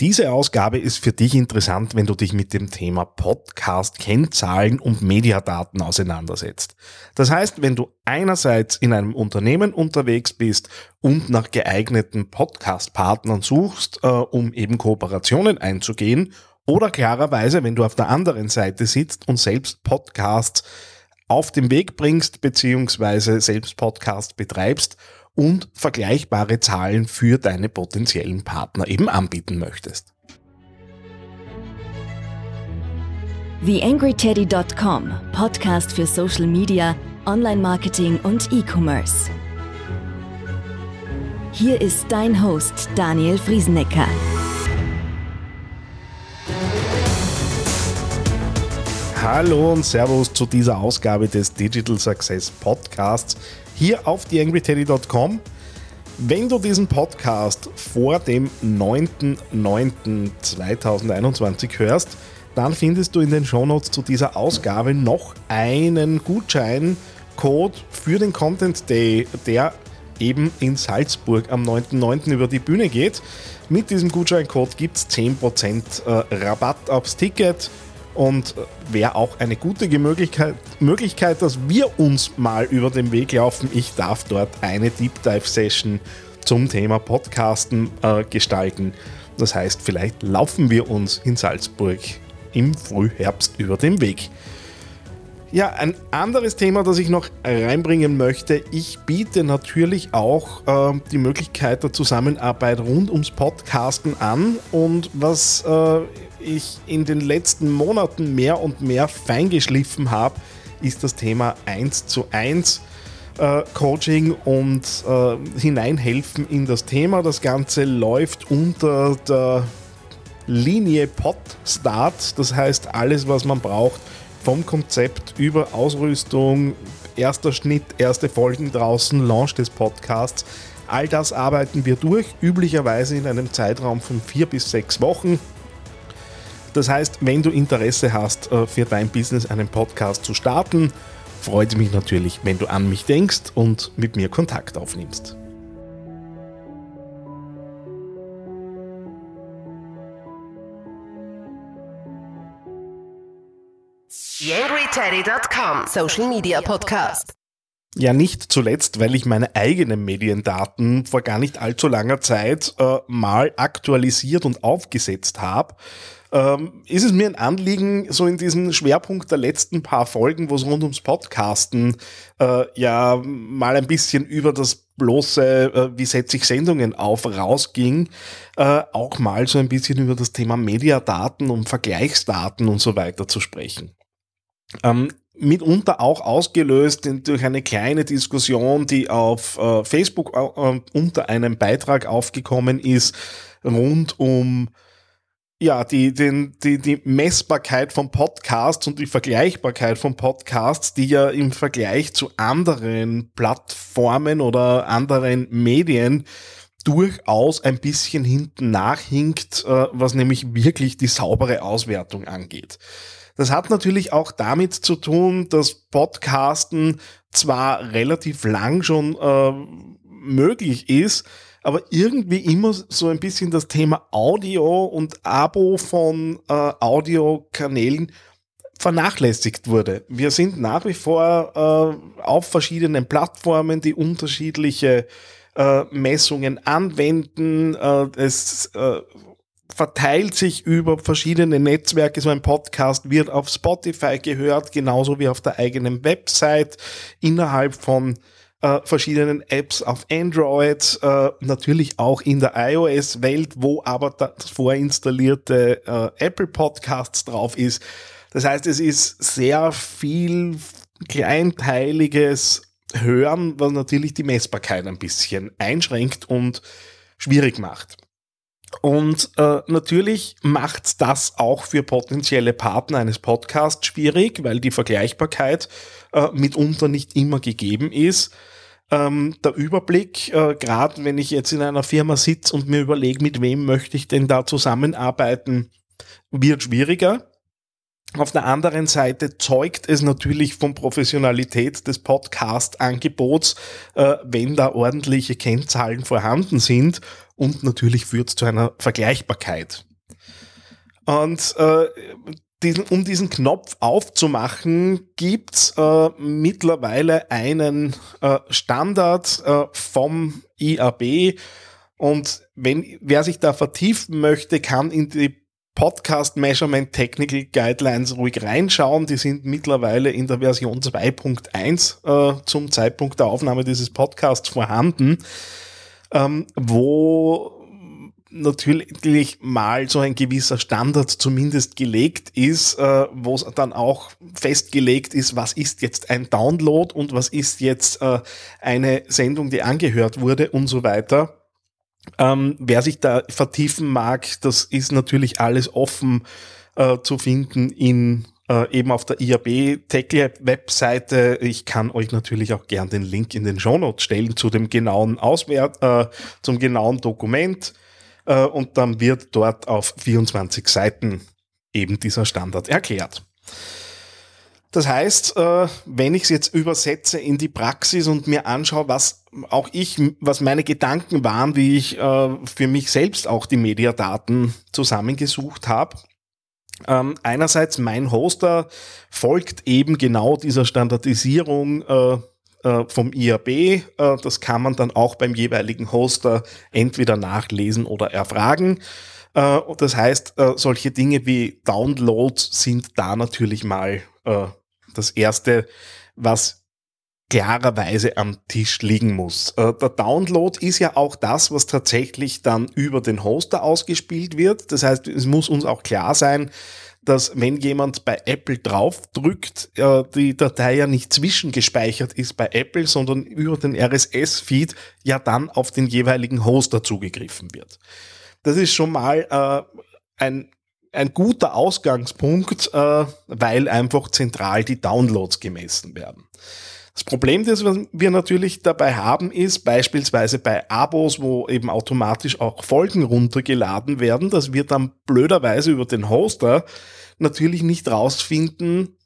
Diese Ausgabe ist für dich interessant, wenn du dich mit dem Thema Podcast, Kennzahlen und Mediadaten auseinandersetzt. Das heißt, wenn du einerseits in einem Unternehmen unterwegs bist und nach geeigneten Podcast-Partnern suchst, äh, um eben Kooperationen einzugehen, oder klarerweise, wenn du auf der anderen Seite sitzt und selbst Podcasts auf den Weg bringst, beziehungsweise selbst Podcasts betreibst und vergleichbare Zahlen für deine potenziellen Partner eben anbieten möchtest. TheAngryTeddy.com, Podcast für Social Media, Online-Marketing und E-Commerce. Hier ist dein Host Daniel Friesenecker. Hallo und Servus zu dieser Ausgabe des Digital Success Podcasts hier auf theangryteddy.com. Wenn du diesen Podcast vor dem 9.9.2021 hörst, dann findest du in den Shownotes zu dieser Ausgabe noch einen Gutscheincode für den Content Day, der eben in Salzburg am 9.9. über die Bühne geht. Mit diesem Gutscheincode gibt es 10% Rabatt aufs Ticket und wäre auch eine gute Möglichkeit, Möglichkeit, dass wir uns mal über den Weg laufen. Ich darf dort eine Deep Dive Session zum Thema Podcasten äh, gestalten. Das heißt, vielleicht laufen wir uns in Salzburg im Frühherbst über den Weg. Ja, ein anderes Thema, das ich noch reinbringen möchte. Ich biete natürlich auch äh, die Möglichkeit der Zusammenarbeit rund ums Podcasten an. Und was äh, ich in den letzten Monaten mehr und mehr feingeschliffen habe, ist das Thema 1 zu 1 äh, Coaching und äh, hineinhelfen in das Thema. Das Ganze läuft unter der Linie Podstart, das heißt alles, was man braucht, vom Konzept über Ausrüstung, erster Schnitt, erste Folgen draußen, Launch des Podcasts. All das arbeiten wir durch, üblicherweise in einem Zeitraum von vier bis sechs Wochen. Das heißt, wenn du Interesse hast, äh, für dein Business einen Podcast zu starten, freut mich natürlich, wenn du an mich denkst und mit mir Kontakt aufnimmst. YangryTeddy.com Social Media Podcast. Ja, nicht zuletzt, weil ich meine eigenen Mediendaten vor gar nicht allzu langer Zeit äh, mal aktualisiert und aufgesetzt habe ähm, ist es mir ein Anliegen, so in diesen Schwerpunkt der letzten paar Folgen, wo es rund ums Podcasten äh, ja mal ein bisschen über das bloße, äh, wie setze ich Sendungen auf, rausging, äh, auch mal so ein bisschen über das Thema Mediadaten und Vergleichsdaten und so weiter zu sprechen. Ähm, mitunter auch ausgelöst durch eine kleine Diskussion, die auf äh, Facebook äh, unter einem Beitrag aufgekommen ist, rund um ja, die, den, die, die Messbarkeit von Podcasts und die Vergleichbarkeit von Podcasts, die ja im Vergleich zu anderen Plattformen oder anderen Medien durchaus ein bisschen hinten nachhinkt, äh, was nämlich wirklich die saubere Auswertung angeht. Das hat natürlich auch damit zu tun, dass Podcasten zwar relativ lang schon äh, möglich ist, aber irgendwie immer so ein bisschen das Thema Audio und Abo von äh, Audiokanälen vernachlässigt wurde. Wir sind nach wie vor äh, auf verschiedenen Plattformen, die unterschiedliche äh, Messungen anwenden. Äh, es äh, verteilt sich über verschiedene Netzwerke. So ein Podcast wird auf Spotify gehört, genauso wie auf der eigenen Website innerhalb von äh, verschiedenen Apps auf Android, äh, natürlich auch in der iOS-Welt, wo aber das vorinstallierte äh, Apple Podcasts drauf ist. Das heißt, es ist sehr viel kleinteiliges Hören, was natürlich die Messbarkeit ein bisschen einschränkt und schwierig macht. Und äh, natürlich macht das auch für potenzielle Partner eines Podcasts schwierig, weil die Vergleichbarkeit äh, mitunter nicht immer gegeben ist. Ähm, der Überblick, äh, gerade wenn ich jetzt in einer Firma sitze und mir überlege, mit wem möchte ich denn da zusammenarbeiten, wird schwieriger. Auf der anderen Seite zeugt es natürlich von Professionalität des Podcast-Angebots, äh, wenn da ordentliche Kennzahlen vorhanden sind und natürlich führt es zu einer Vergleichbarkeit. Und äh, diesen, um diesen Knopf aufzumachen, gibt's äh, mittlerweile einen äh, Standard äh, vom IAB. Und wenn wer sich da vertiefen möchte, kann in die Podcast Measurement Technical Guidelines ruhig reinschauen. Die sind mittlerweile in der Version 2.1 äh, zum Zeitpunkt der Aufnahme dieses Podcasts vorhanden, ähm, wo natürlich mal so ein gewisser Standard zumindest gelegt ist, äh, wo es dann auch festgelegt ist, was ist jetzt ein Download und was ist jetzt äh, eine Sendung, die angehört wurde und so weiter. Ähm, wer sich da vertiefen mag, das ist natürlich alles offen äh, zu finden in äh, eben auf der IAB Tech Webseite. Ich kann euch natürlich auch gern den Link in den Show Notes stellen zu dem genauen Auswert, äh, zum genauen Dokument. Äh, und dann wird dort auf 24 Seiten eben dieser Standard erklärt. Das heißt, äh, wenn ich es jetzt übersetze in die Praxis und mir anschaue, was auch ich, was meine Gedanken waren, wie ich äh, für mich selbst auch die Mediadaten zusammengesucht habe. Ähm, einerseits mein Hoster folgt eben genau dieser Standardisierung äh, vom IAB. das kann man dann auch beim jeweiligen Hoster entweder nachlesen oder erfragen. das heißt, solche Dinge wie Downloads sind da natürlich mal das Erste, was klarerweise am Tisch liegen muss. Äh, der Download ist ja auch das, was tatsächlich dann über den Hoster ausgespielt wird. Das heißt, es muss uns auch klar sein, dass wenn jemand bei Apple draufdrückt, äh, die Datei ja nicht zwischengespeichert ist bei Apple, sondern über den RSS-Feed ja dann auf den jeweiligen Hoster zugegriffen wird. Das ist schon mal äh, ein ein guter Ausgangspunkt, äh, weil einfach zentral die Downloads gemessen werden. Das Problem, das wir natürlich dabei haben, ist beispielsweise bei Abos, wo eben automatisch auch Folgen runtergeladen werden, dass wir dann blöderweise über den Hoster natürlich nicht rausfinden,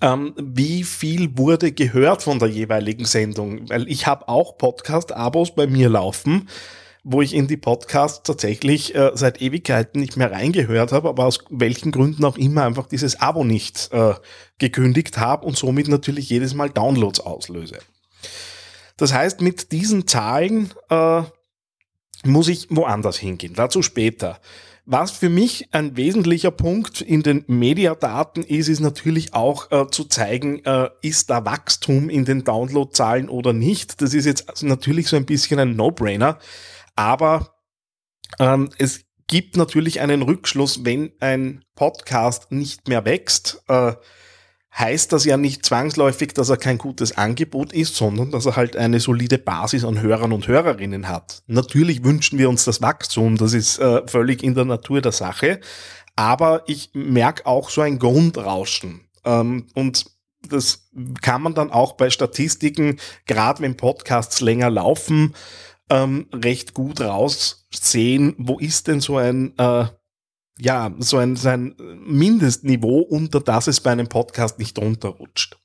ähm, wie viel wurde gehört von der jeweiligen Sendung. Weil ich habe auch Podcast-Abos bei mir laufen wo ich in die Podcasts tatsächlich äh, seit Ewigkeiten nicht mehr reingehört habe, aber aus welchen Gründen auch immer einfach dieses Abo nicht äh, gekündigt habe und somit natürlich jedes Mal Downloads auslöse. Das heißt, mit diesen Zahlen äh, muss ich woanders hingehen. Dazu später. Was für mich ein wesentlicher Punkt in den Mediadaten ist, ist natürlich auch äh, zu zeigen, äh, ist da Wachstum in den Downloadzahlen oder nicht. Das ist jetzt natürlich so ein bisschen ein No-Brainer. Aber ähm, es gibt natürlich einen Rückschluss, wenn ein Podcast nicht mehr wächst, äh, heißt das ja nicht zwangsläufig, dass er kein gutes Angebot ist, sondern dass er halt eine solide Basis an Hörern und Hörerinnen hat. Natürlich wünschen wir uns das Wachstum, das ist äh, völlig in der Natur der Sache, aber ich merke auch so ein Grundrauschen. Ähm, und das kann man dann auch bei Statistiken, gerade wenn Podcasts länger laufen, ähm, recht gut raussehen, wo ist denn so ein, äh, ja, so ein, so ein Mindestniveau, unter das es bei einem Podcast nicht runterrutscht.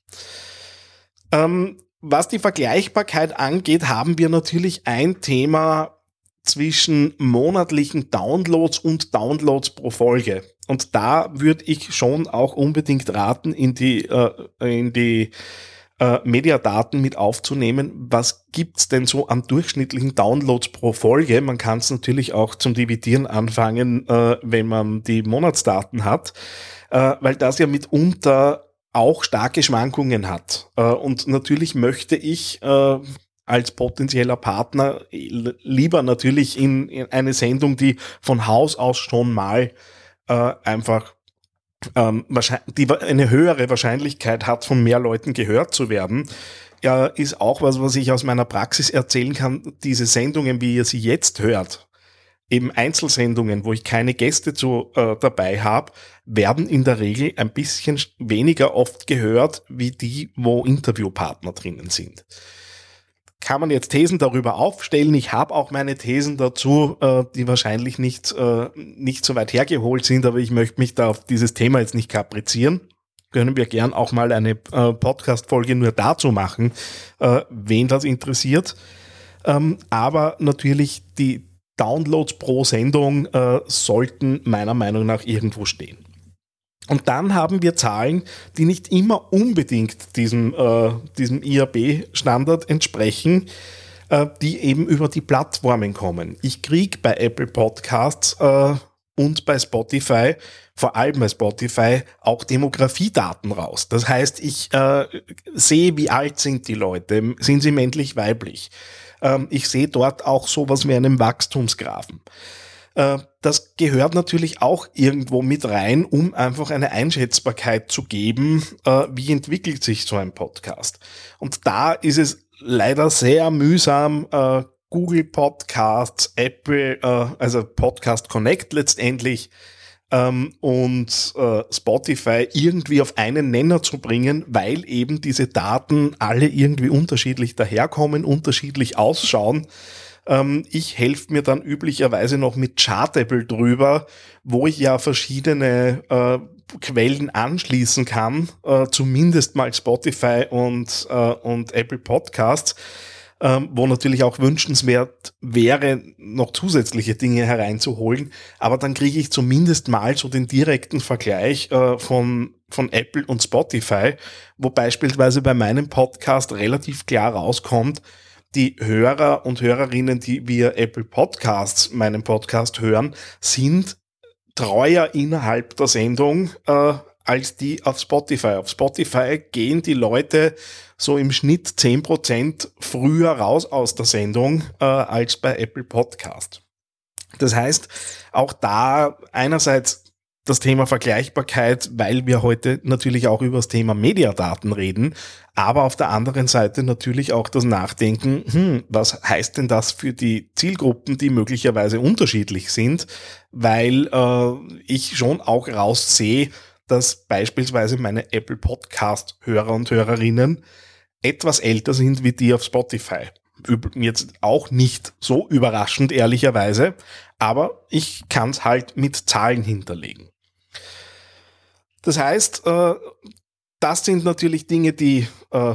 Ähm, was die Vergleichbarkeit angeht, haben wir natürlich ein Thema zwischen monatlichen Downloads und Downloads pro Folge. Und da würde ich schon auch unbedingt raten, in die, äh, in die äh, Mediadaten mit aufzunehmen. Was gibt's denn so an durchschnittlichen Downloads pro Folge? Man kann es natürlich auch zum Dividieren anfangen, äh, wenn man die Monatsdaten hat, äh, weil das ja mitunter auch starke Schwankungen hat. Äh, und natürlich möchte ich äh, als potenzieller Partner lieber natürlich in, in, eine Sendung, die von Haus aus schon mal äh, einfach ähm, die eine höhere Wahrscheinlichkeit hat, von mehr Leuten gehört zu werden, ja, ist auch was, was ich aus meiner Praxis erzählen kann. Diese Sendungen, wie ihr sie jetzt hört, eben Einzelsendungen, wo ich keine Gäste zu, äh, dabei habe, werden in der Regel ein bisschen weniger oft gehört, wie die, wo Interviewpartner drinnen sind kann man jetzt Thesen darüber aufstellen. Ich habe auch meine Thesen dazu, äh, die wahrscheinlich nicht, äh, nicht so weit hergeholt sind, aber ich möchte mich da auf dieses Thema jetzt nicht kaprizieren. Können wir gern auch mal eine äh, Podcast-Folge nur dazu machen, äh, wen das interessiert. Ähm, aber natürlich die, Downloads pro Sendung äh, sollten meiner Meinung nach irgendwo stehen. Und dann haben wir Zahlen, die nicht immer unbedingt diesem, äh, diesem IAB-Standard entsprechen, äh, die eben über die Plattformen kommen. Ich kriege bei Apple Podcasts äh, und bei Spotify, vor allem bei Spotify, auch Demografiedaten raus. Das heißt, ich äh, sehe, wie alt sind die Leute, sind sie männlich, weiblich. Ähm, ich sehe dort auch sowas wie einen Wachstumsgrafen. Äh, das gehört natürlich auch irgendwo mit rein, um einfach eine Einschätzbarkeit zu geben, äh, wie entwickelt sich so ein Podcast. Und da ist es leider sehr mühsam, äh, Google Podcasts, Apple, also Podcast Connect letztendlich ähm, und Spotify irgendwie auf einen Nenner zu bringen, weil eben diese Daten alle irgendwie unterschiedlich daherkommen, unterschiedlich ausschauen. Ähm, ich helfe mir dann üblicherweise noch mit Chartable drüber, wo ich ja verschiedene äh, Quellen anschließen kann, äh, zumindest mal Spotify und, äh, und Apple Podcasts ähm, wo natürlich auch wünschenswert wäre, noch zusätzliche Dinge hereinzuholen. Aber dann kriege ich zumindest mal so den direkten Vergleich äh, von, von Apple und Spotify, wo beispielsweise bei meinem Podcast relativ klar rauskommt, die Hörer und Hörerinnen, die via Apple Podcasts meinen Podcast hören, sind treuer innerhalb der Sendung äh, als die auf Spotify. Auf Spotify gehen die Leute so im Schnitt 10% früher raus aus der Sendung äh, als bei Apple Podcast. Das heißt, auch da einerseits das Thema Vergleichbarkeit, weil wir heute natürlich auch über das Thema Mediadaten reden, aber auf der anderen Seite natürlich auch das Nachdenken, hm, was heißt denn das für die Zielgruppen, die möglicherweise unterschiedlich sind, weil äh, ich schon auch raussehe, dass beispielsweise meine Apple Podcast-Hörer und Hörerinnen etwas älter sind wie die auf Spotify. Jetzt auch nicht so überraschend, ehrlicherweise, aber ich kann es halt mit Zahlen hinterlegen. Das heißt, äh, das sind natürlich Dinge, die äh,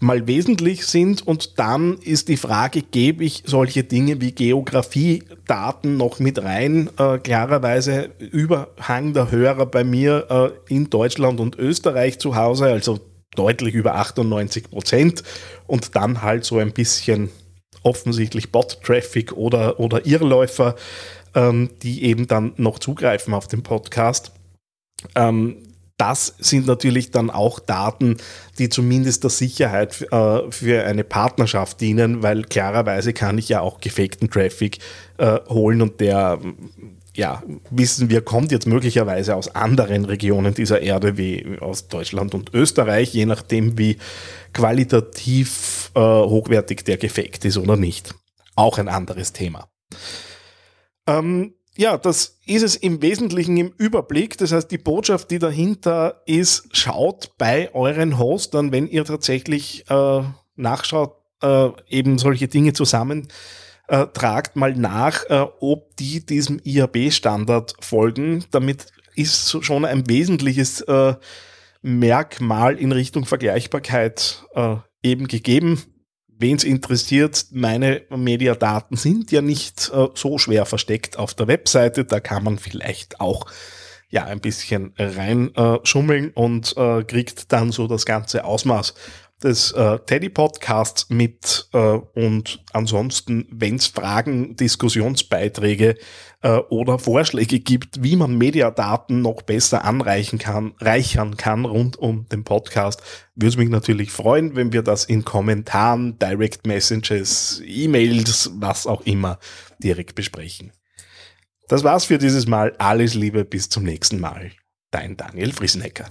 mal wesentlich sind und dann ist die Frage, gebe ich solche Dinge wie Geografiedaten noch mit rein? Äh, klarerweise Überhang der Hörer bei mir äh, in Deutschland und Österreich zu Hause, also deutlich über 98 Prozent und dann halt so ein bisschen offensichtlich Bot-Traffic oder, oder Irrläufer, ähm, die eben dann noch zugreifen auf den Podcast. Ähm, das sind natürlich dann auch Daten, die zumindest der Sicherheit äh, für eine Partnerschaft dienen, weil klarerweise kann ich ja auch gefakten Traffic äh, holen und der, ja, wissen wir, kommt jetzt möglicherweise aus anderen Regionen dieser Erde wie aus Deutschland und Österreich, je nachdem, wie qualitativ äh, hochwertig der gefaked ist oder nicht. Auch ein anderes Thema. Ähm, ja, das ist es im Wesentlichen im Überblick. Das heißt, die Botschaft, die dahinter ist, schaut bei euren Hostern, wenn ihr tatsächlich äh, nachschaut, äh, eben solche Dinge zusammen äh, tragt mal nach, äh, ob die diesem IAB-Standard folgen. Damit ist schon ein wesentliches äh, Merkmal in Richtung Vergleichbarkeit äh, eben gegeben wen es interessiert, meine Mediadaten sind ja nicht äh, so schwer versteckt auf der Webseite. Da kann man vielleicht auch ja ein bisschen reinschummeln äh, und äh, kriegt dann so das ganze Ausmaß des äh, Teddy Podcasts mit äh, und ansonsten, wenn es Fragen, Diskussionsbeiträge äh, oder Vorschläge gibt, wie man Mediadaten noch besser anreichen kann, reichern kann rund um den Podcast, würde es mich natürlich freuen, wenn wir das in Kommentaren, Direct Messages, E-Mails, was auch immer direkt besprechen. Das war's für dieses Mal. Alles Liebe, bis zum nächsten Mal. Dein Daniel Friesenecker.